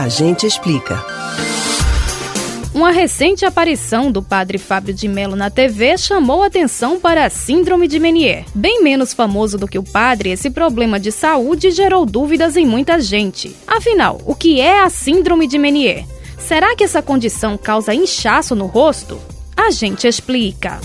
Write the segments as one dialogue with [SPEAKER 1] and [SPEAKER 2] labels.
[SPEAKER 1] A gente explica.
[SPEAKER 2] Uma recente aparição do padre Fábio de Mello na TV chamou atenção para a Síndrome de Menier. Bem menos famoso do que o padre, esse problema de saúde gerou dúvidas em muita gente. Afinal, o que é a Síndrome de Menier? Será que essa condição causa inchaço no rosto? A gente explica.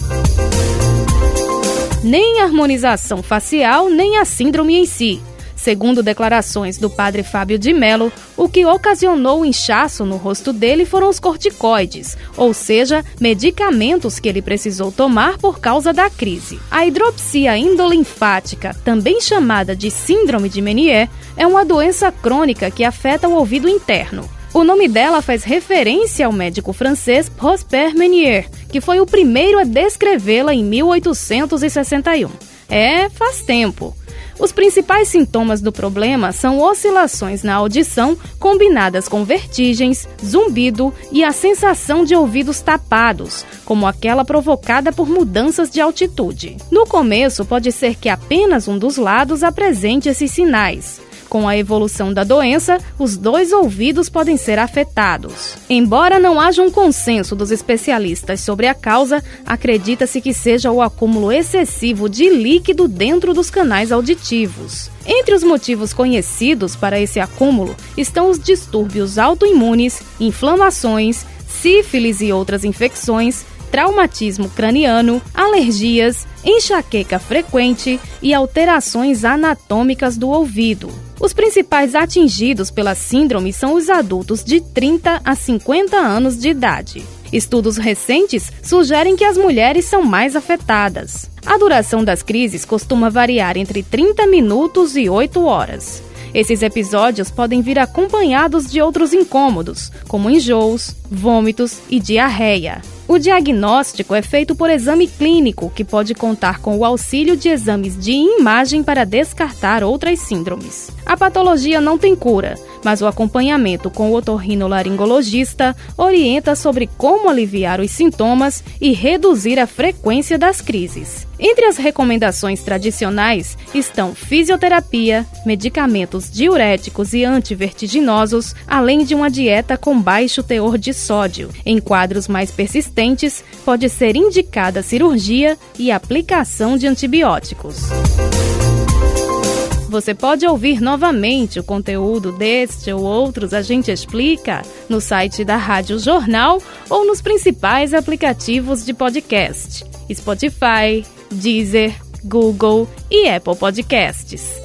[SPEAKER 2] Nem harmonização facial, nem a síndrome em si. Segundo declarações do padre Fábio de Mello, o que ocasionou o inchaço no rosto dele foram os corticoides, ou seja, medicamentos que ele precisou tomar por causa da crise. A hidropsia endolinfática, também chamada de síndrome de Menier, é uma doença crônica que afeta o ouvido interno. O nome dela faz referência ao médico francês Prosper Menier, que foi o primeiro a descrevê-la em 1861. É, faz tempo. Os principais sintomas do problema são oscilações na audição combinadas com vertigens, zumbido e a sensação de ouvidos tapados, como aquela provocada por mudanças de altitude. No começo, pode ser que apenas um dos lados apresente esses sinais. Com a evolução da doença, os dois ouvidos podem ser afetados. Embora não haja um consenso dos especialistas sobre a causa, acredita-se que seja o acúmulo excessivo de líquido dentro dos canais auditivos. Entre os motivos conhecidos para esse acúmulo estão os distúrbios autoimunes, inflamações, sífilis e outras infecções, traumatismo craniano, alergias, enxaqueca frequente e alterações anatômicas do ouvido. Os principais atingidos pela síndrome são os adultos de 30 a 50 anos de idade. Estudos recentes sugerem que as mulheres são mais afetadas. A duração das crises costuma variar entre 30 minutos e 8 horas. Esses episódios podem vir acompanhados de outros incômodos, como enjoos, vômitos e diarreia. O diagnóstico é feito por exame clínico, que pode contar com o auxílio de exames de imagem para descartar outras síndromes. A patologia não tem cura, mas o acompanhamento com o otorrinolaringologista orienta sobre como aliviar os sintomas e reduzir a frequência das crises. Entre as recomendações tradicionais estão fisioterapia, medicamentos diuréticos e antivertiginosos, além de uma dieta com baixo teor de sódio. Em quadros mais persistentes, pode ser indicada cirurgia e aplicação de antibióticos. Você pode ouvir novamente o conteúdo deste ou outros A Gente Explica no site da Rádio Jornal ou nos principais aplicativos de podcast: Spotify, Deezer, Google e Apple Podcasts.